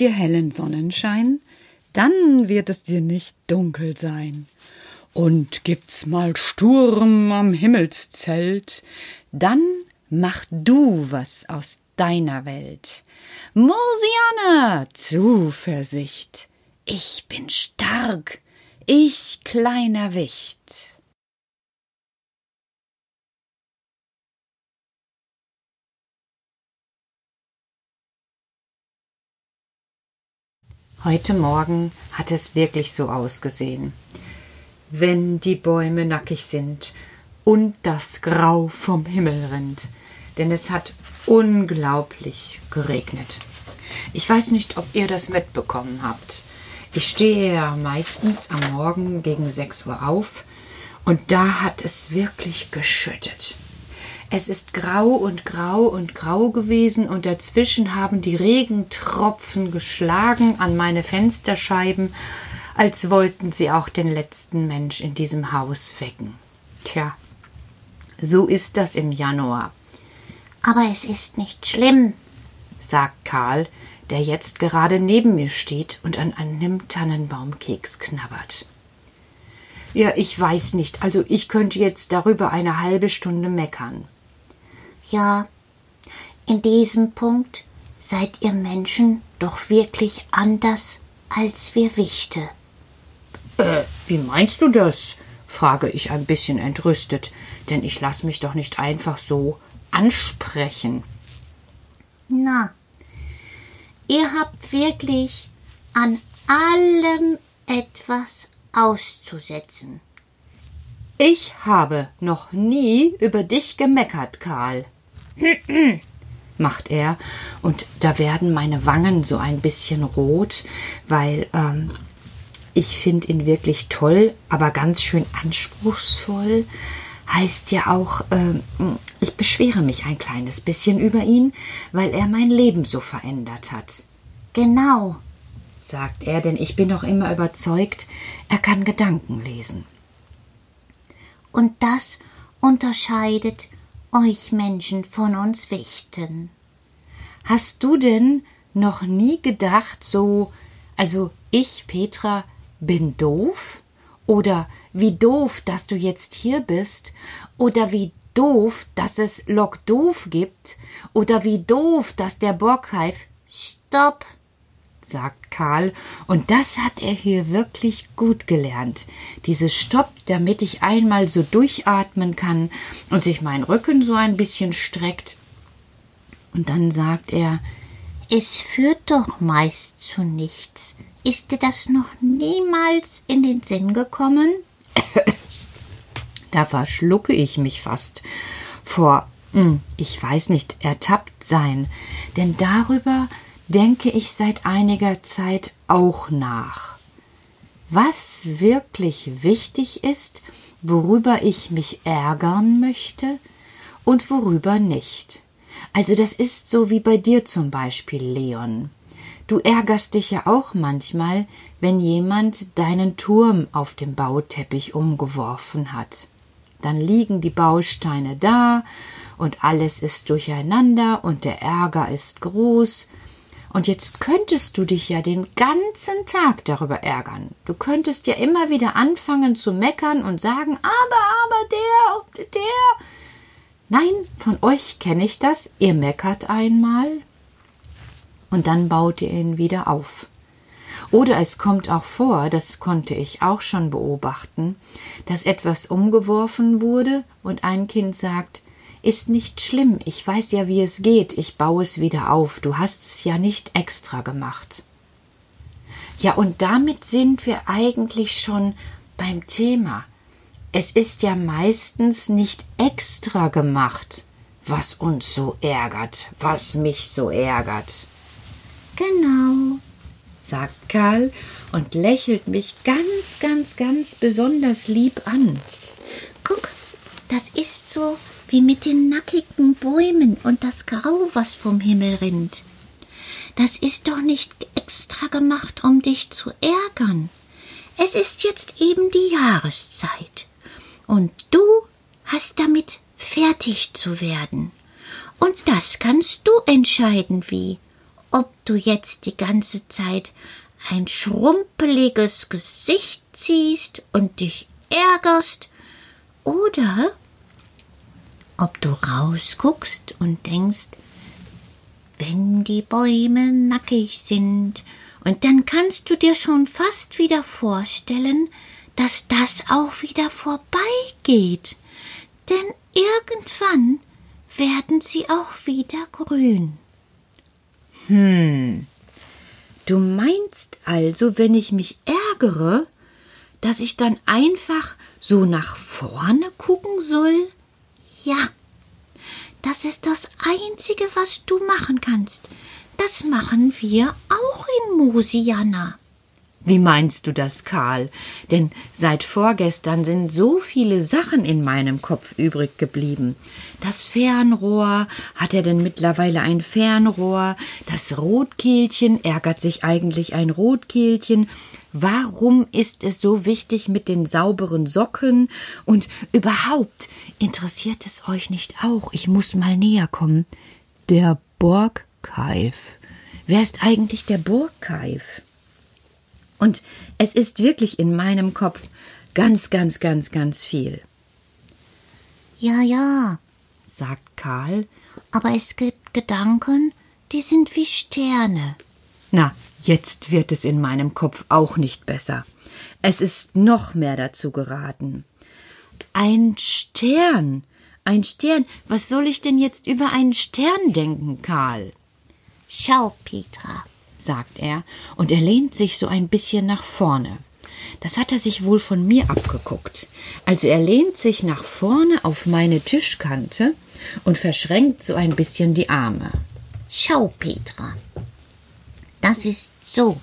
dir hellen Sonnenschein, dann wird es dir nicht dunkel sein. Und gibt's mal Sturm am Himmelszelt, dann mach du was aus deiner Welt. Mosiana, Zuversicht, ich bin stark, ich kleiner Wicht. Heute Morgen hat es wirklich so ausgesehen. Wenn die Bäume nackig sind und das Grau vom Himmel rinnt, denn es hat unglaublich geregnet. Ich weiß nicht, ob ihr das mitbekommen habt. Ich stehe ja meistens am Morgen gegen sechs Uhr auf und da hat es wirklich geschüttet. Es ist grau und grau und grau gewesen und dazwischen haben die Regentropfen geschlagen an meine Fensterscheiben, als wollten sie auch den letzten Mensch in diesem Haus wecken. Tja, so ist das im Januar. Aber es ist nicht schlimm, sagt Karl, der jetzt gerade neben mir steht und an einem Tannenbaumkeks knabbert. Ja, ich weiß nicht, also ich könnte jetzt darüber eine halbe Stunde meckern. Ja, in diesem Punkt seid ihr Menschen doch wirklich anders als wir Wichte. Äh, wie meinst du das? frage ich ein bisschen entrüstet, denn ich lass mich doch nicht einfach so ansprechen. Na, ihr habt wirklich an allem etwas auszusetzen. Ich habe noch nie über dich gemeckert, Karl. macht er, und da werden meine Wangen so ein bisschen rot, weil ähm, ich finde ihn wirklich toll, aber ganz schön anspruchsvoll. Heißt ja auch, ähm, ich beschwere mich ein kleines bisschen über ihn, weil er mein Leben so verändert hat. Genau, sagt er, denn ich bin noch immer überzeugt, er kann Gedanken lesen. Und das unterscheidet euch Menschen von uns Wichten. Hast du denn noch nie gedacht, so, also ich, Petra, bin doof? Oder wie doof, dass du jetzt hier bist? Oder wie doof, dass es Lok doof gibt? Oder wie doof, dass der Borgheif. Stopp! Sagt Karl, und das hat er hier wirklich gut gelernt. Dieses Stopp, damit ich einmal so durchatmen kann und sich mein Rücken so ein bisschen streckt. Und dann sagt er, es führt doch meist zu nichts. Ist dir das noch niemals in den Sinn gekommen? da verschlucke ich mich fast vor, hm, ich weiß nicht, ertappt sein, denn darüber denke ich seit einiger Zeit auch nach. Was wirklich wichtig ist, worüber ich mich ärgern möchte und worüber nicht. Also das ist so wie bei dir zum Beispiel, Leon. Du ärgerst dich ja auch manchmal, wenn jemand deinen Turm auf dem Bauteppich umgeworfen hat. Dann liegen die Bausteine da und alles ist durcheinander und der Ärger ist groß und jetzt könntest du dich ja den ganzen Tag darüber ärgern. Du könntest ja immer wieder anfangen zu meckern und sagen, aber, aber der der. Nein, von euch kenne ich das. Ihr meckert einmal und dann baut ihr ihn wieder auf. Oder es kommt auch vor, das konnte ich auch schon beobachten, dass etwas umgeworfen wurde und ein Kind sagt, ist nicht schlimm, ich weiß ja, wie es geht, ich baue es wieder auf, du hast es ja nicht extra gemacht. Ja, und damit sind wir eigentlich schon beim Thema. Es ist ja meistens nicht extra gemacht, was uns so ärgert, was mich so ärgert. Genau, sagt Karl und lächelt mich ganz, ganz, ganz besonders lieb an. Guck, das ist so, wie mit den nackigen Bäumen und das Grau, was vom Himmel rinnt. Das ist doch nicht extra gemacht, um dich zu ärgern. Es ist jetzt eben die Jahreszeit. Und du hast damit fertig zu werden. Und das kannst du entscheiden, wie. ob du jetzt die ganze Zeit ein schrumpeliges Gesicht ziehst und dich ärgerst, oder ob du rausguckst und denkst, wenn die Bäume nackig sind, und dann kannst du dir schon fast wieder vorstellen, dass das auch wieder vorbeigeht, denn irgendwann werden sie auch wieder grün. Hm. Du meinst also, wenn ich mich ärgere, dass ich dann einfach so nach vorne gucken soll? Ja, das ist das Einzige, was du machen kannst. Das machen wir auch in Mosiana. Wie meinst du das, Karl? Denn seit vorgestern sind so viele Sachen in meinem Kopf übrig geblieben. Das Fernrohr, hat er denn mittlerweile ein Fernrohr? Das Rotkehlchen, ärgert sich eigentlich ein Rotkehlchen? Warum ist es so wichtig mit den sauberen Socken? Und überhaupt, interessiert es euch nicht auch? Ich muss mal näher kommen. Der Borgkeif. Wer ist eigentlich der Borgkeif? Und es ist wirklich in meinem Kopf ganz, ganz, ganz, ganz viel. Ja, ja, sagt Karl. Aber es gibt Gedanken, die sind wie Sterne. Na, jetzt wird es in meinem Kopf auch nicht besser. Es ist noch mehr dazu geraten. Ein Stern. Ein Stern. Was soll ich denn jetzt über einen Stern denken, Karl? Schau, Petra, sagt er, und er lehnt sich so ein bisschen nach vorne. Das hat er sich wohl von mir abgeguckt. Also er lehnt sich nach vorne auf meine Tischkante und verschränkt so ein bisschen die Arme. Schau, Petra. Das ist so.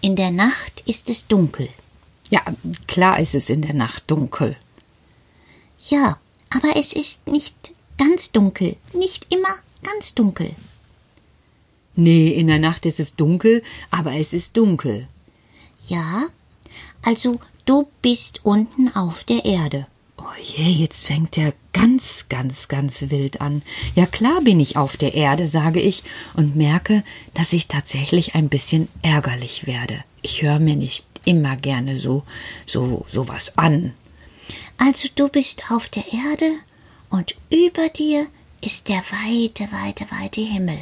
In der Nacht ist es dunkel. Ja, klar ist es in der Nacht dunkel. Ja, aber es ist nicht ganz dunkel, nicht immer ganz dunkel. Nee, in der Nacht ist es dunkel, aber es ist dunkel. Ja, also du bist unten auf der Erde. Oh je, jetzt fängt er ganz, ganz, ganz wild an. Ja klar bin ich auf der Erde, sage ich, und merke, dass ich tatsächlich ein bisschen ärgerlich werde. Ich höre mir nicht immer gerne so, so, so was an. Also du bist auf der Erde und über dir ist der weite, weite, weite Himmel.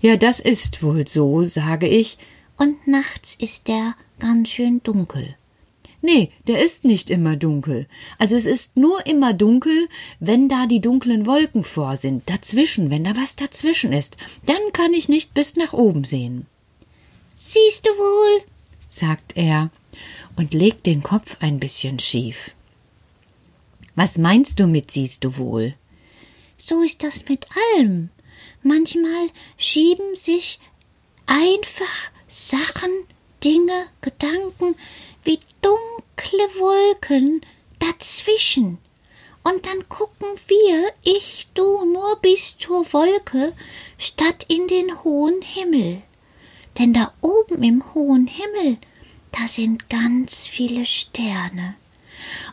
Ja, das ist wohl so, sage ich. Und nachts ist der ganz schön dunkel. Nee, der ist nicht immer dunkel. Also es ist nur immer dunkel, wenn da die dunklen Wolken vor sind, dazwischen, wenn da was dazwischen ist. Dann kann ich nicht bis nach oben sehen. Siehst du wohl, sagt er und legt den Kopf ein bisschen schief. Was meinst du mit siehst du wohl? So ist das mit allem. Manchmal schieben sich einfach Sachen, Dinge, Gedanken wie dunkle Wolken dazwischen. Und dann gucken wir, ich, du, nur bis zur Wolke, statt in den hohen Himmel. Denn da oben im hohen Himmel, da sind ganz viele Sterne.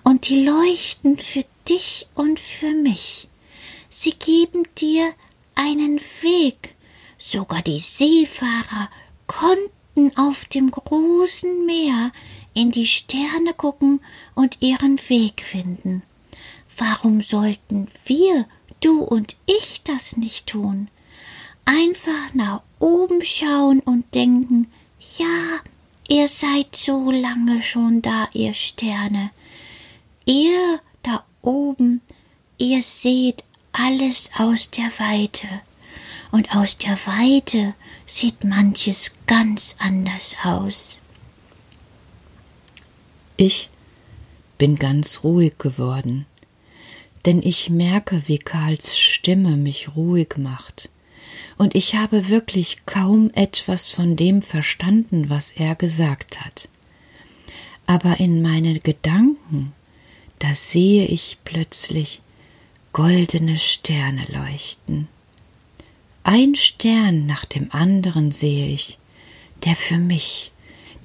Und die leuchten für dich und für mich. Sie geben dir einen Weg. Sogar die Seefahrer konnten auf dem großen Meer in die Sterne gucken und ihren Weg finden. Warum sollten wir, du und ich, das nicht tun? Einfach nach oben schauen und denken, ja, ihr seid so lange schon da, ihr Sterne. Ihr da oben, ihr seht alles aus der Weite. Und aus der Weite sieht manches ganz anders aus. Ich bin ganz ruhig geworden, denn ich merke, wie Karls Stimme mich ruhig macht, und ich habe wirklich kaum etwas von dem verstanden, was er gesagt hat. Aber in meine Gedanken, da sehe ich plötzlich, goldene Sterne leuchten. Ein Stern nach dem anderen sehe ich, der für mich,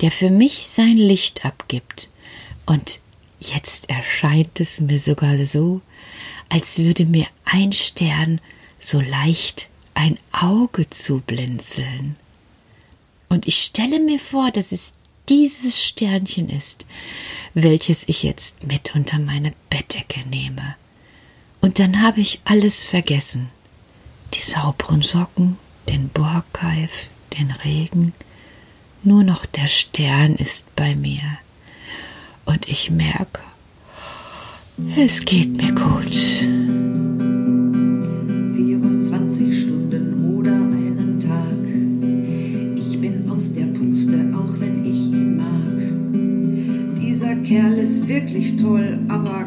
der für mich sein Licht abgibt. Und jetzt erscheint es mir sogar so, als würde mir ein Stern so leicht ein Auge zu blinzeln. Und ich stelle mir vor, dass es dieses Sternchen ist, welches ich jetzt mit unter meine Bettdecke nehme. Und dann habe ich alles vergessen. Die sauberen Socken, den Borkeif, den Regen. Nur noch der Stern ist bei mir. Und ich merke, es geht mir gut. 24 Stunden oder einen Tag. Ich bin aus der Puste, auch wenn ich ihn mag. Dieser Kerl ist wirklich toll, aber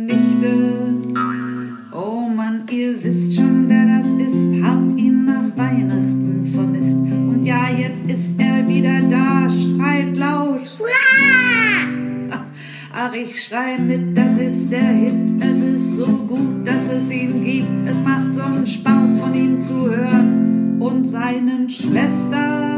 Ach, ich schrei mit, das ist der Hit. Es ist so gut, dass es ihn gibt. Es macht so einen Spaß, von ihm zu hören und seinen Schwestern.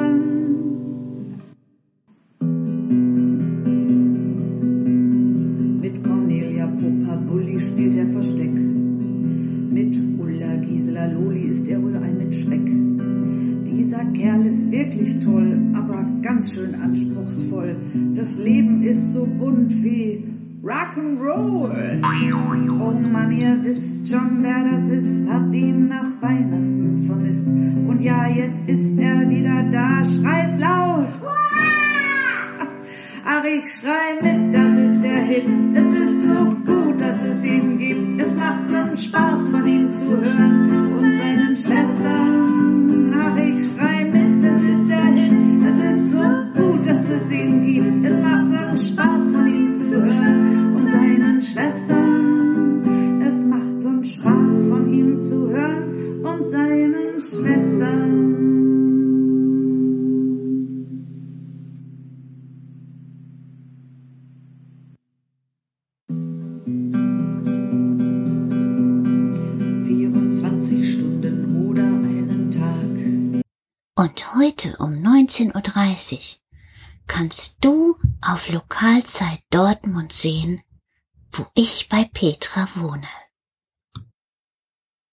Dieser Kerl ist wirklich toll, aber ganz schön anspruchsvoll. Das Leben ist so bunt wie Rock'n'Roll. Oh Mann, ihr wisst schon, wer das ist, habt ihn nach Weihnachten vermisst. Und ja, jetzt ist er wieder da, schreit laut. Ach, ich schrei mit, das ist der Hit. Es ist so gut, dass es ihn gibt. Es macht so Spaß, von ihm zu hören heute um 19.30 Uhr kannst du auf Lokalzeit Dortmund sehen, wo ich bei Petra wohne.